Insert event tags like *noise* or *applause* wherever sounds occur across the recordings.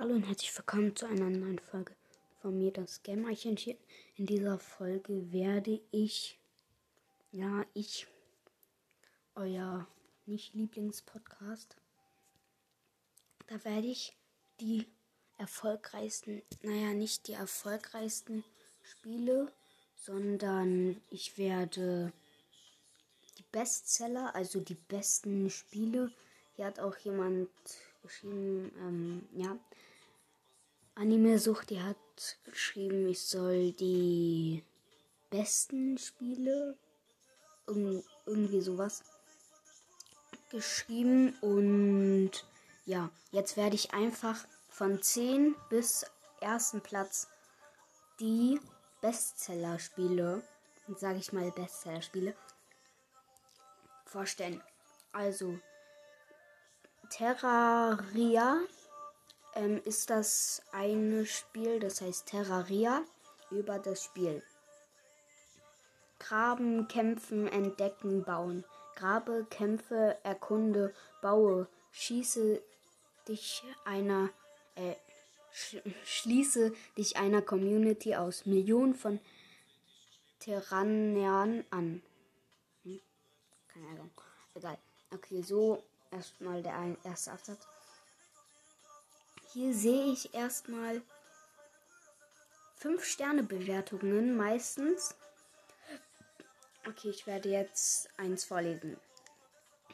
Hallo und herzlich willkommen zu einer neuen Folge von mir, das Gamerchen. In dieser Folge werde ich, ja, ich, euer nicht Lieblingspodcast, da werde ich die erfolgreichsten, naja, nicht die erfolgreichsten Spiele, sondern ich werde die Bestseller, also die besten Spiele. Hier hat auch jemand geschrieben, ähm, ja, Anime-Sucht, die hat geschrieben, ich soll die besten Spiele, irgendwie sowas, geschrieben. Und ja, jetzt werde ich einfach von 10 bis ersten Platz die Bestseller-Spiele, sage ich mal Bestseller-Spiele, vorstellen. Also Terraria ähm, ist das eine Spiel, das heißt Terraria, über das Spiel. Graben, kämpfen, entdecken, bauen. Grabe, kämpfe, erkunde, baue. Schieße dich einer, äh, sch schließe dich einer Community aus Millionen von Terranern an. Hm? Keine Ahnung. Egal. Okay, so erstmal der erste Absatz. Hier sehe ich erstmal 5 Sterne Bewertungen meistens. Okay, ich werde jetzt eins vorlesen.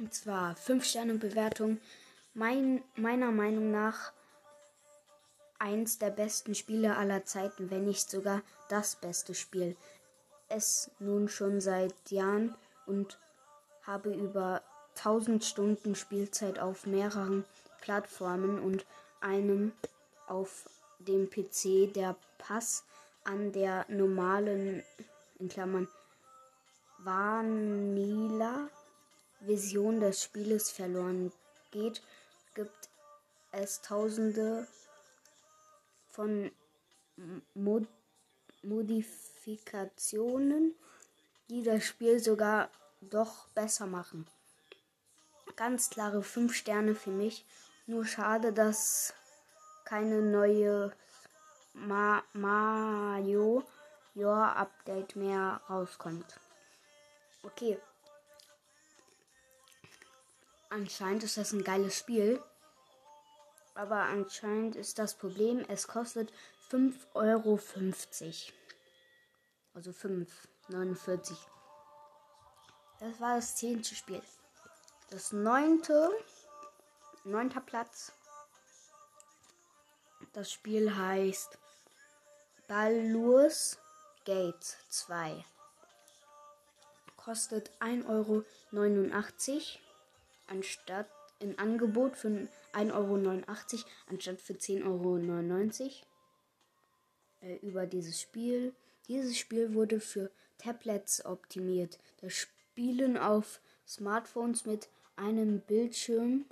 Und zwar 5 Sterne Bewertung. Mein, meiner Meinung nach eins der besten Spiele aller Zeiten, wenn nicht sogar das beste Spiel. Es nun schon seit Jahren und habe über 1000 Stunden Spielzeit auf mehreren Plattformen und einem auf dem PC der Pass an der normalen, in Klammern, Vanilla Vision des Spieles verloren geht, gibt es tausende von Mod Modifikationen, die das Spiel sogar doch besser machen. Ganz klare 5 Sterne für mich nur schade, dass keine neue Ma Your Update mehr rauskommt. Okay. Anscheinend ist das ein geiles Spiel. Aber anscheinend ist das Problem, es kostet 5,50 Euro. Also 5,49. Das war das zehnte Spiel. Das neunte Neunter Platz. Das Spiel heißt Baldur's Gate 2. Kostet 1,89 Euro anstatt im Angebot für 1,89 Euro anstatt für 10,99 Euro äh, über dieses Spiel. Dieses Spiel wurde für Tablets optimiert. Das Spielen auf Smartphones mit einem Bildschirm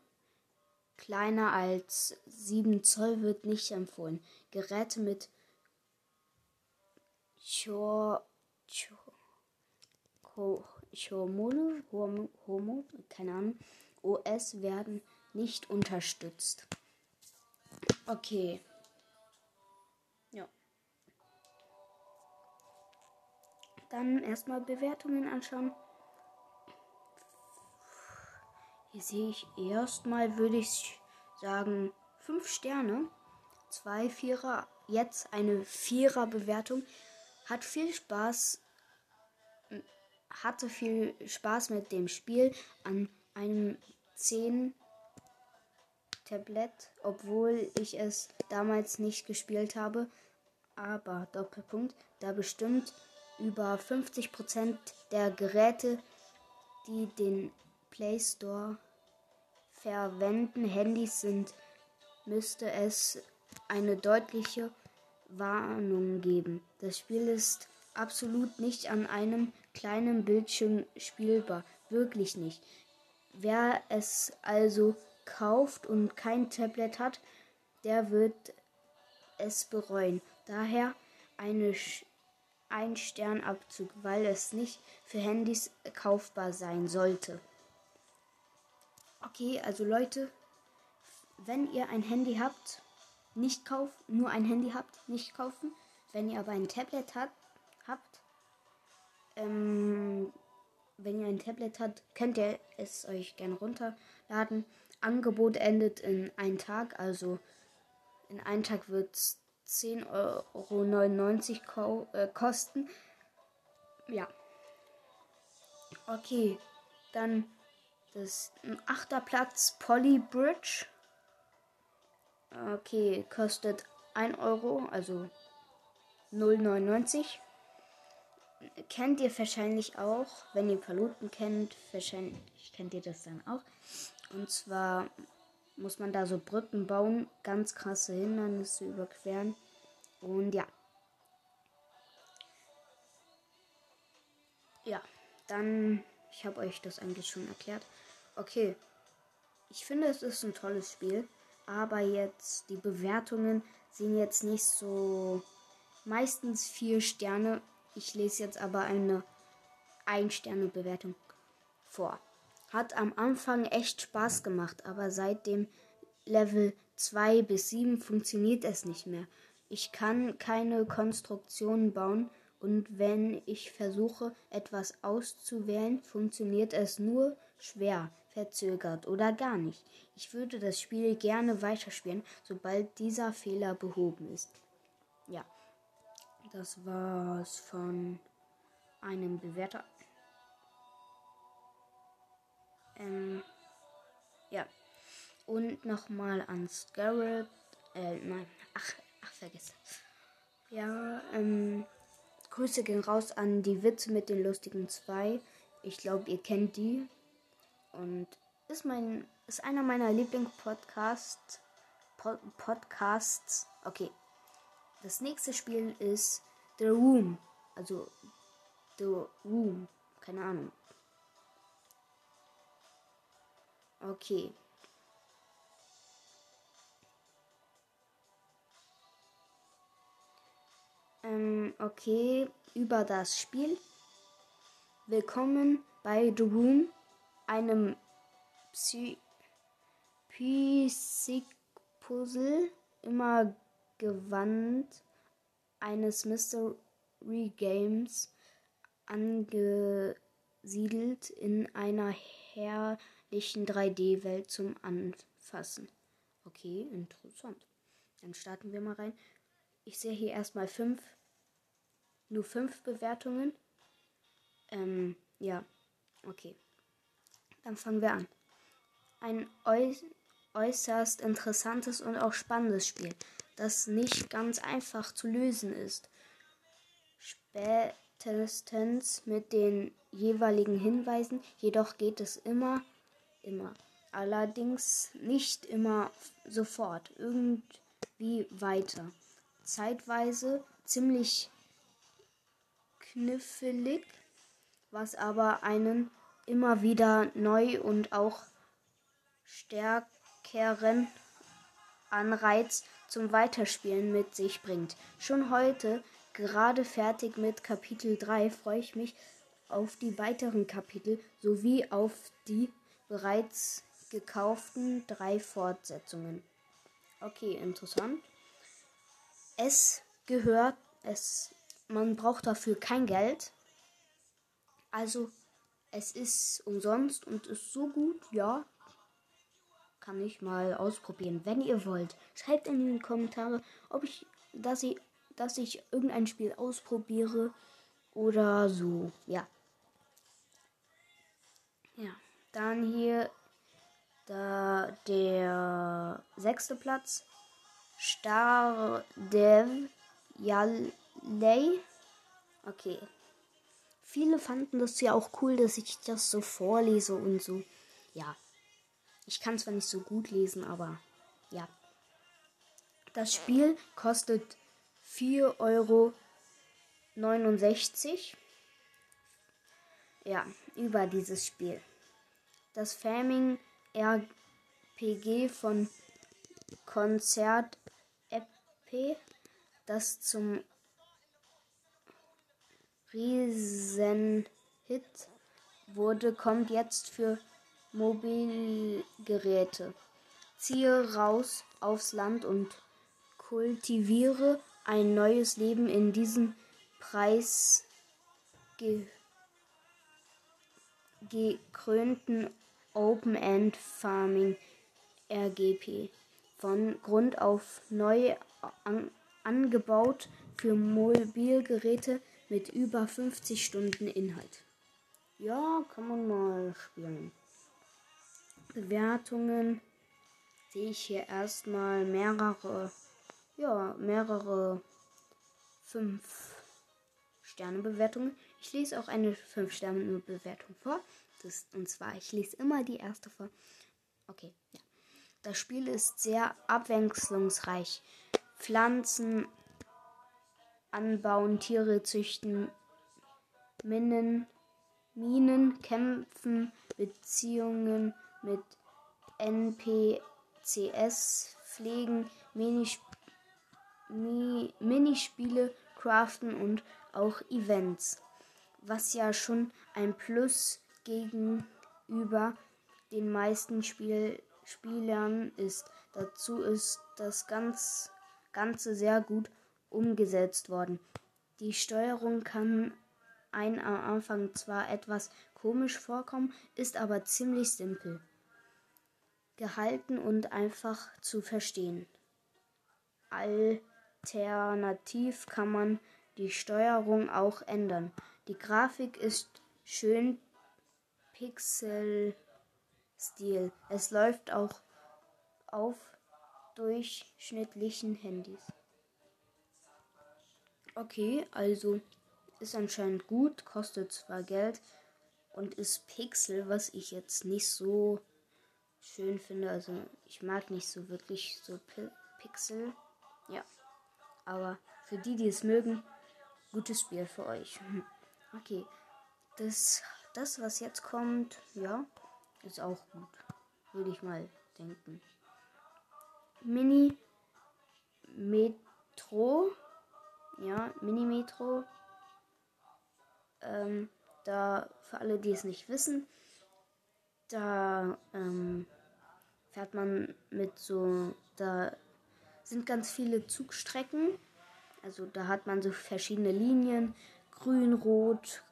kleiner als 7 Zoll wird nicht empfohlen. Geräte mit Hormone, Hormone, keine Ahnung, OS werden nicht unterstützt. Okay. Ja. Dann erstmal Bewertungen anschauen. Sehe ich erstmal, würde ich sagen, 5 Sterne. Zwei Vierer, jetzt eine Vierer Bewertung. Hat viel Spaß, hatte viel Spaß mit dem Spiel an einem 10 Tablet, obwohl ich es damals nicht gespielt habe. Aber Doppelpunkt, da bestimmt über 50% der Geräte, die den Play Store verwenden Handys sind, müsste es eine deutliche Warnung geben. Das Spiel ist absolut nicht an einem kleinen Bildschirm spielbar. Wirklich nicht. Wer es also kauft und kein Tablet hat, der wird es bereuen. Daher eine ein Sternabzug, weil es nicht für Handys kaufbar sein sollte. Okay, also Leute, wenn ihr ein Handy habt nicht kaufen, nur ein Handy habt, nicht kaufen. Wenn ihr aber ein Tablet hat, habt, ähm, wenn ihr ein Tablet habt, könnt ihr es euch gerne runterladen. Angebot endet in einem Tag, also in einem Tag wird es 10,99 Euro äh, kosten. Ja. Okay, dann das achter Platz Polly Bridge. Okay, kostet 1 Euro, also 0,99. Kennt ihr wahrscheinlich auch, wenn ihr Paluten kennt, wahrscheinlich kennt ihr das dann auch. Und zwar muss man da so Brücken bauen, ganz krasse Hindernisse überqueren. Und ja. Ja, dann, ich habe euch das eigentlich schon erklärt. Okay, ich finde es ist ein tolles Spiel, aber jetzt die Bewertungen sind jetzt nicht so meistens vier Sterne. Ich lese jetzt aber eine Ein-Sterne-Bewertung vor. Hat am Anfang echt Spaß gemacht, aber seit dem Level 2 bis 7 funktioniert es nicht mehr. Ich kann keine Konstruktionen bauen und wenn ich versuche, etwas auszuwählen, funktioniert es nur schwer, verzögert oder gar nicht. Ich würde das Spiel gerne weiterspielen, sobald dieser Fehler behoben ist. Ja, das war's von einem Bewerter. Ähm, ja. Und nochmal an Scarlet. Äh, nein. Ach, ach, vergiss. Ja, ähm, Grüße gehen raus an die Witze mit den lustigen zwei. Ich glaube, ihr kennt die. Und ist mein, ist einer meiner Lieblingspodcasts. Pod, Podcasts. Okay. Das nächste Spiel ist The Room. Also The Room. Keine Ahnung. Okay. Ähm, okay, über das Spiel. Willkommen bei The Room, einem Psy Physik-Puzzle, immer gewandt eines Mystery Games angesiedelt in einer Her herrlichen 3D-Welt zum Anfassen. Okay, interessant. Dann starten wir mal rein. Ich sehe hier erstmal fünf, nur fünf Bewertungen. Ähm, ja, okay. Dann fangen wir an. Ein äußerst interessantes und auch spannendes Spiel, das nicht ganz einfach zu lösen ist. Spätestens mit den jeweiligen Hinweisen, jedoch geht es immer immer. Allerdings nicht immer sofort, irgendwie weiter. Zeitweise ziemlich knifflig, was aber einen immer wieder neu und auch stärkeren Anreiz zum Weiterspielen mit sich bringt. Schon heute, gerade fertig mit Kapitel 3, freue ich mich auf die weiteren Kapitel sowie auf die bereits gekauften drei Fortsetzungen. Okay, interessant. Es gehört, es, man braucht dafür kein Geld. Also, es ist umsonst und ist so gut, ja. Kann ich mal ausprobieren, wenn ihr wollt. Schreibt in die Kommentare, ob ich, dass ich, dass ich irgendein Spiel ausprobiere oder so. Ja. Ja. Dann hier da der sechste Platz. Star Dev Yalei. Okay. Viele fanden das ja auch cool, dass ich das so vorlese und so. Ja. Ich kann zwar nicht so gut lesen, aber ja. Das Spiel kostet 4,69 Euro. Ja, über dieses Spiel das Faming RPG von Konzert EP, das zum Riesenhit wurde, kommt jetzt für Mobilgeräte. Ziehe raus aufs Land und kultiviere ein neues Leben in diesem Preis gekrönten Open-End Farming RGP von Grund auf neu an, angebaut für Mobilgeräte mit über 50 Stunden Inhalt. Ja, kann man mal spielen. Bewertungen sehe ich hier erstmal mehrere, ja, mehrere 5 Sterne Bewertungen. Ich lese auch eine 5 Sterne Bewertung vor. Das, und zwar, ich lese immer die erste vor. Okay, ja. Das Spiel ist sehr abwechslungsreich. Pflanzen anbauen, Tiere züchten, Minen, Minen kämpfen, Beziehungen mit NPCs pflegen, Minisp Mi Minispiele craften und auch Events, was ja schon ein Plus gegenüber den meisten Spiel Spielern ist. Dazu ist das ganz, Ganze sehr gut umgesetzt worden. Die Steuerung kann ein am Anfang zwar etwas komisch vorkommen, ist aber ziemlich simpel gehalten und einfach zu verstehen. Alternativ kann man die Steuerung auch ändern. Die Grafik ist schön Pixel Stil. Es läuft auch auf durchschnittlichen Handys. Okay, also ist anscheinend gut, kostet zwar Geld und ist Pixel, was ich jetzt nicht so schön finde. Also ich mag nicht so wirklich so P Pixel. Ja. Aber für die, die es mögen, gutes Spiel für euch. *laughs* Okay. Das, das was jetzt kommt, ja, ist auch gut. Würde ich mal denken. Mini Metro. Ja, Mini Metro. Ähm, da, für alle, die es nicht wissen, da ähm, fährt man mit so, da sind ganz viele Zugstrecken. Also da hat man so verschiedene Linien, grün, rot,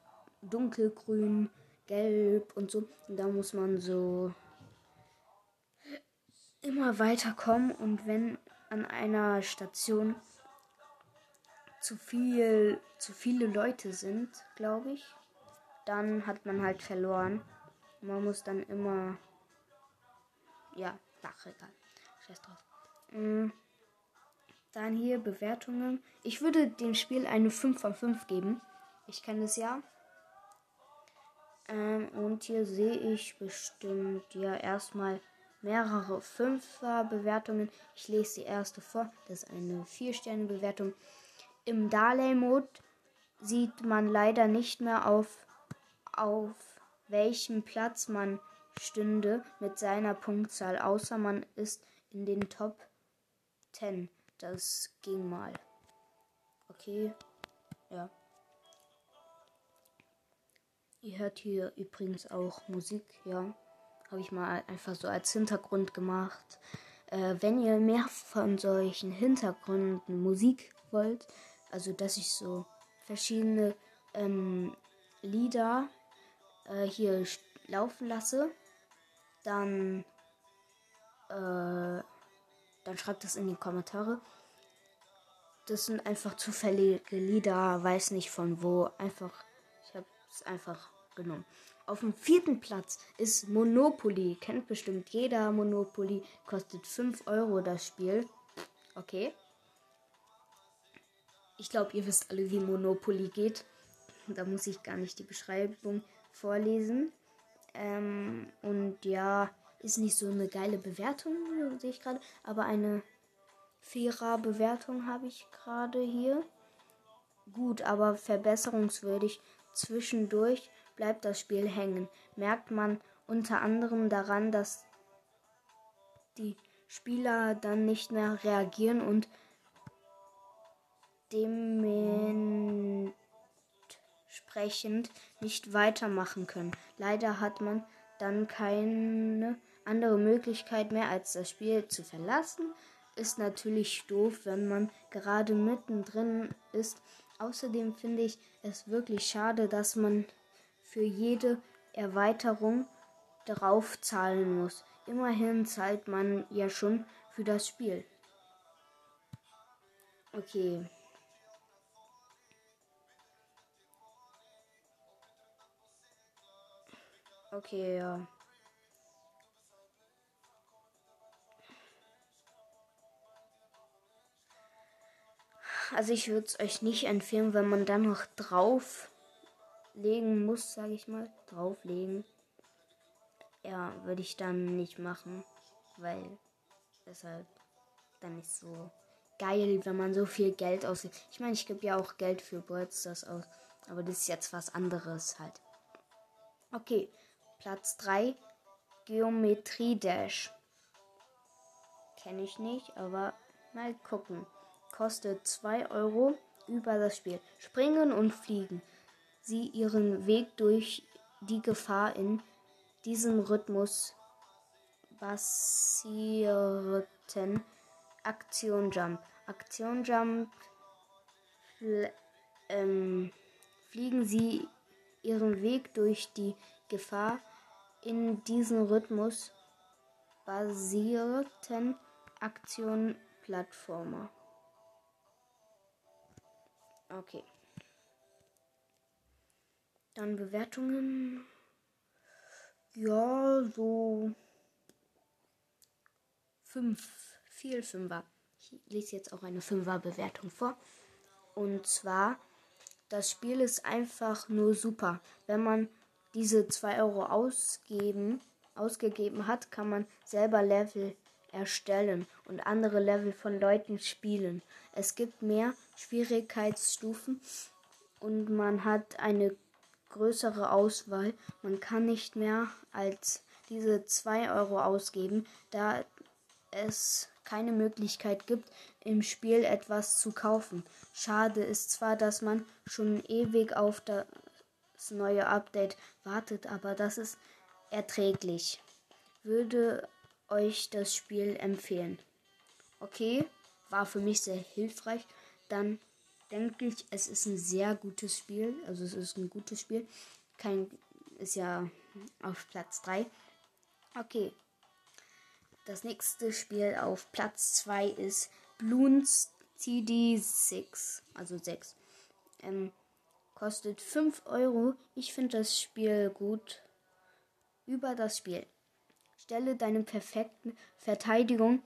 dunkelgrün, gelb und so. Und da muss man so immer weiterkommen und wenn an einer Station zu viel, zu viele Leute sind, glaube ich, dann hat man halt verloren. Man muss dann immer, ja, ach, egal. Scheiß drauf. Mhm. Dann hier Bewertungen. Ich würde dem Spiel eine 5 von 5 geben. Ich kenne es ja. Ähm, und hier sehe ich bestimmt ja erstmal mehrere Fünfer-Bewertungen. Ich lese die erste vor. Das ist eine 4-Sterne-Bewertung. Im Darley-Mode sieht man leider nicht mehr auf, auf welchem Platz man stünde mit seiner Punktzahl, außer man ist in den Top 10. Das ging mal. Okay. Ja. Ihr hört hier übrigens auch Musik, ja. Habe ich mal einfach so als Hintergrund gemacht. Äh, wenn ihr mehr von solchen Hintergründen Musik wollt, also dass ich so verschiedene ähm, Lieder äh, hier laufen lasse, dann, äh, dann schreibt das in die Kommentare. Das sind einfach zufällige Lieder, weiß nicht von wo. Einfach, ich habe es einfach genommen. Auf dem vierten Platz ist Monopoly. Kennt bestimmt jeder Monopoly. Kostet 5 Euro das Spiel. Okay. Ich glaube, ihr wisst alle, wie Monopoly geht. Da muss ich gar nicht die Beschreibung vorlesen. Ähm, und ja, ist nicht so eine geile Bewertung, sehe ich gerade. Aber eine fairer Bewertung habe ich gerade hier. Gut, aber verbesserungswürdig. Zwischendurch bleibt das Spiel hängen. Merkt man unter anderem daran, dass die Spieler dann nicht mehr reagieren und dementsprechend nicht weitermachen können. Leider hat man dann keine andere Möglichkeit mehr, als das Spiel zu verlassen. ist natürlich doof, wenn man gerade mittendrin ist. Außerdem finde ich es wirklich schade, dass man für jede Erweiterung drauf zahlen muss. Immerhin zahlt man ja schon für das Spiel. Okay. Okay, ja. Also ich würde es euch nicht empfehlen, wenn man dann noch drauflegen muss, sage ich mal. Drauflegen. Ja, würde ich dann nicht machen, weil es halt dann nicht so geil, wenn man so viel Geld ausgibt. Ich meine, ich gebe ja auch Geld für Birds aus, aber das ist jetzt was anderes halt. Okay, Platz 3, Geometrie Dash. Kenne ich nicht, aber mal gucken. Kostet 2 Euro über das Spiel. Springen und fliegen. Sie ihren Weg durch die Gefahr in diesem Rhythmus basierten Aktion Jump. Aktion Jump ähm, fliegen sie ihren Weg durch die Gefahr in diesem Rhythmus basierten Aktion Plattformer. Okay. Dann Bewertungen. Ja, so fünf, viel Fünfer. Ich lese jetzt auch eine Fünfer-Bewertung vor. Und zwar, das Spiel ist einfach nur super. Wenn man diese 2 Euro ausgeben, ausgegeben hat, kann man selber Level erstellen und andere Level von Leuten spielen. Es gibt mehr Schwierigkeitsstufen und man hat eine größere Auswahl. Man kann nicht mehr als diese 2 Euro ausgeben, da es keine Möglichkeit gibt, im Spiel etwas zu kaufen. Schade ist zwar, dass man schon ewig auf das neue Update wartet, aber das ist erträglich. Würde euch das Spiel empfehlen. Okay, war für mich sehr hilfreich. Dann denke ich, es ist ein sehr gutes Spiel. Also es ist ein gutes Spiel. Kein ist ja auf Platz 3. Okay. Das nächste Spiel auf Platz 2 ist Bloons TD6. Also 6. Ähm, kostet 5 Euro. Ich finde das Spiel gut. Über das Spiel. Stelle deine perfekten Verteidigung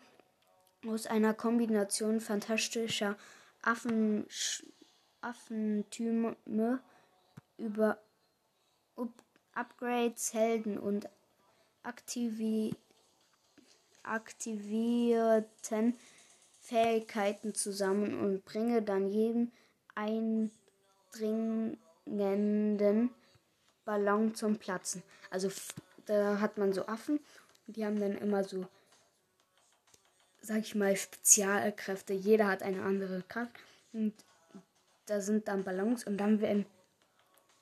aus einer Kombination fantastischer Affen, Affentüme über Up Upgrades, Helden und aktivi aktivierten Fähigkeiten zusammen und bringe dann jedem eindringenden Ballon zum Platzen. Also da hat man so Affen die haben dann immer so sag ich mal, Spezialkräfte. Jeder hat eine andere Kraft. Und da sind dann Ballons und dann werden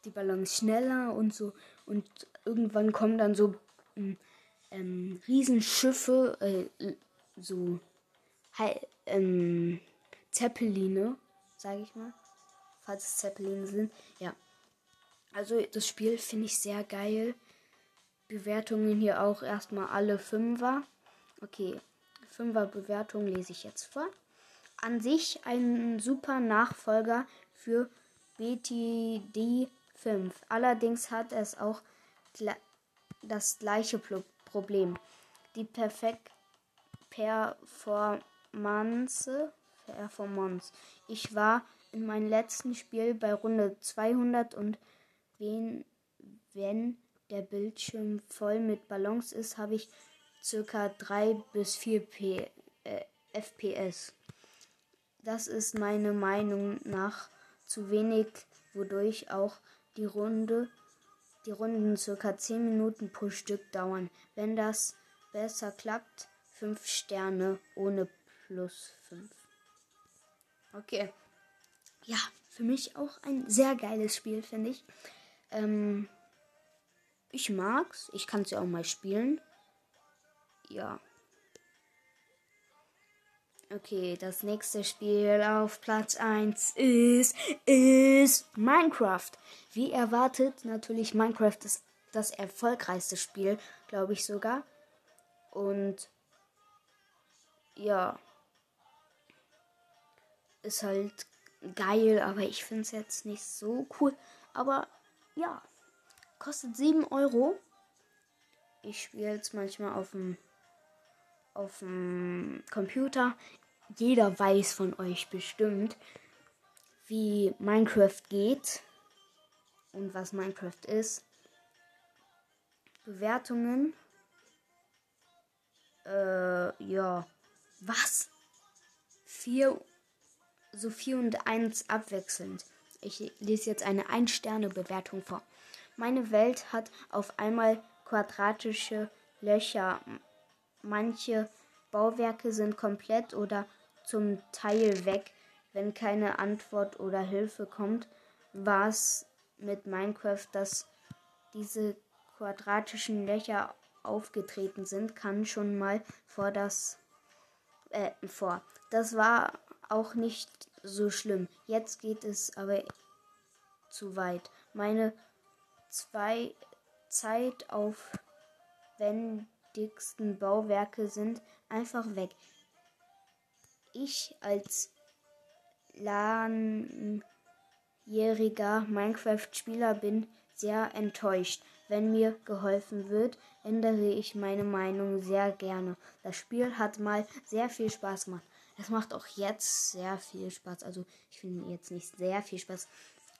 die Ballons schneller und so. Und irgendwann kommen dann so ähm, ähm Riesenschiffe, äh, so ähm, Zeppeline, sag ich mal. Falls es Zeppeline sind. Ja. Also das Spiel finde ich sehr geil. Bewertungen hier auch erstmal alle Fünfer. Okay, Fünfer Bewertung lese ich jetzt vor. An sich ein super Nachfolger für BTD 5. Allerdings hat es auch das gleiche Problem. Die perfekt Performance, Performance. Ich war in meinem letzten Spiel bei Runde 200 und wenn, wenn der Bildschirm voll mit Ballons ist, habe ich circa 3 bis 4 P, äh, FPS. Das ist meiner Meinung nach zu wenig, wodurch auch die Runde die Runden circa 10 Minuten pro Stück dauern. Wenn das besser klappt, 5 Sterne ohne plus 5. Okay. Ja, für mich auch ein sehr geiles Spiel, finde ich. Ähm, ich mag's. Ich kann es ja auch mal spielen ja. Okay, das nächste Spiel auf Platz 1 ist, ist Minecraft. Wie erwartet, natürlich Minecraft ist das erfolgreichste Spiel, glaube ich sogar. Und ja, ist halt geil, aber ich finde es jetzt nicht so cool. Aber ja, kostet 7 Euro. Ich spiele es manchmal auf dem auf dem Computer. Jeder weiß von euch bestimmt, wie Minecraft geht und was Minecraft ist. Bewertungen. Äh, ja. Was? 4, so 4 und 1 abwechselnd. Ich lese jetzt eine Ein-Sterne-Bewertung vor. Meine Welt hat auf einmal quadratische Löcher. Manche Bauwerke sind komplett oder zum Teil weg. Wenn keine Antwort oder Hilfe kommt, war es mit Minecraft, dass diese quadratischen Löcher aufgetreten sind, kann schon mal vor das äh, vor. Das war auch nicht so schlimm. Jetzt geht es aber zu weit. Meine zwei zeitaufwendigsten Bauwerke sind einfach weg. Ich als langjähriger Minecraft-Spieler bin sehr enttäuscht. Wenn mir geholfen wird, ändere ich meine Meinung sehr gerne. Das Spiel hat mal sehr viel Spaß gemacht. Es macht auch jetzt sehr viel Spaß. Also ich finde jetzt nicht sehr viel Spaß.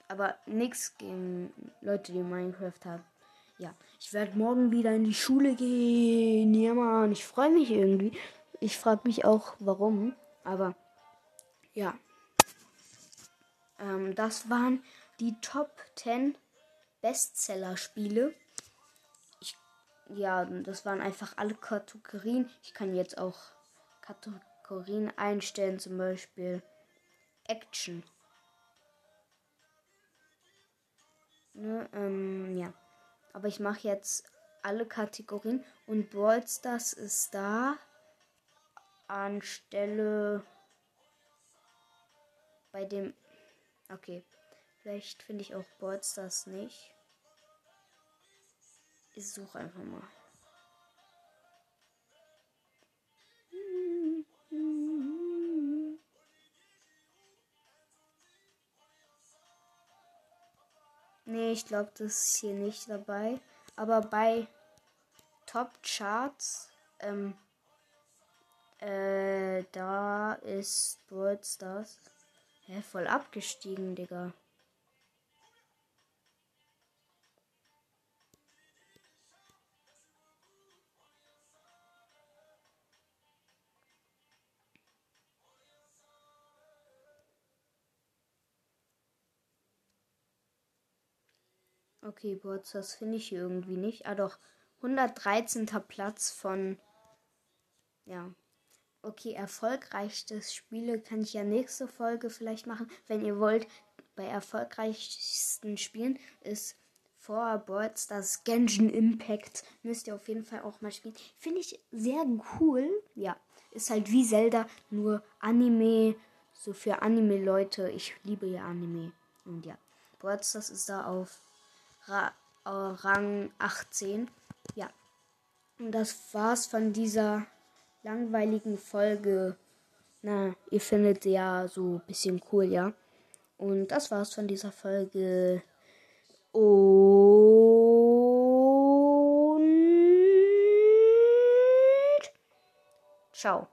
Aber nichts gegen Leute, die Minecraft haben. Ja, ich werde morgen wieder in die Schule gehen. Ja, Mann, ich freue mich irgendwie. Ich frage mich auch, warum. Aber ja. Ähm, das waren die Top 10 Bestseller-Spiele. Ja, das waren einfach alle Kategorien. Ich kann jetzt auch Kategorien einstellen, zum Beispiel Action. Ne, ähm, ja. Aber ich mache jetzt alle Kategorien und Brawl Stars ist da anstelle bei dem. Okay. Vielleicht finde ich auch Brawl Stars nicht. Ich suche einfach mal. Ich glaube, das ist hier nicht dabei. Aber bei Top Charts, ähm, äh, da ist Brawl Stars. Hä, voll abgestiegen, Digga. Okay, Bots, das finde ich hier irgendwie nicht. Ah doch, 113. Platz von... Ja. Okay, erfolgreichstes Spiele kann ich ja nächste Folge vielleicht machen. Wenn ihr wollt, bei erfolgreichsten Spielen ist vor Boards das Genshin Impact. Müsst ihr auf jeden Fall auch mal spielen. Finde ich sehr cool. Ja, ist halt wie Zelda, nur Anime. So für Anime-Leute. Ich liebe ja Anime. Und ja, Boards, das ist da auf Ra äh, Rang 18. Ja. Und das war's von dieser langweiligen Folge. Na, ihr findet ja so ein bisschen cool, ja. Und das war's von dieser Folge. Und ciao.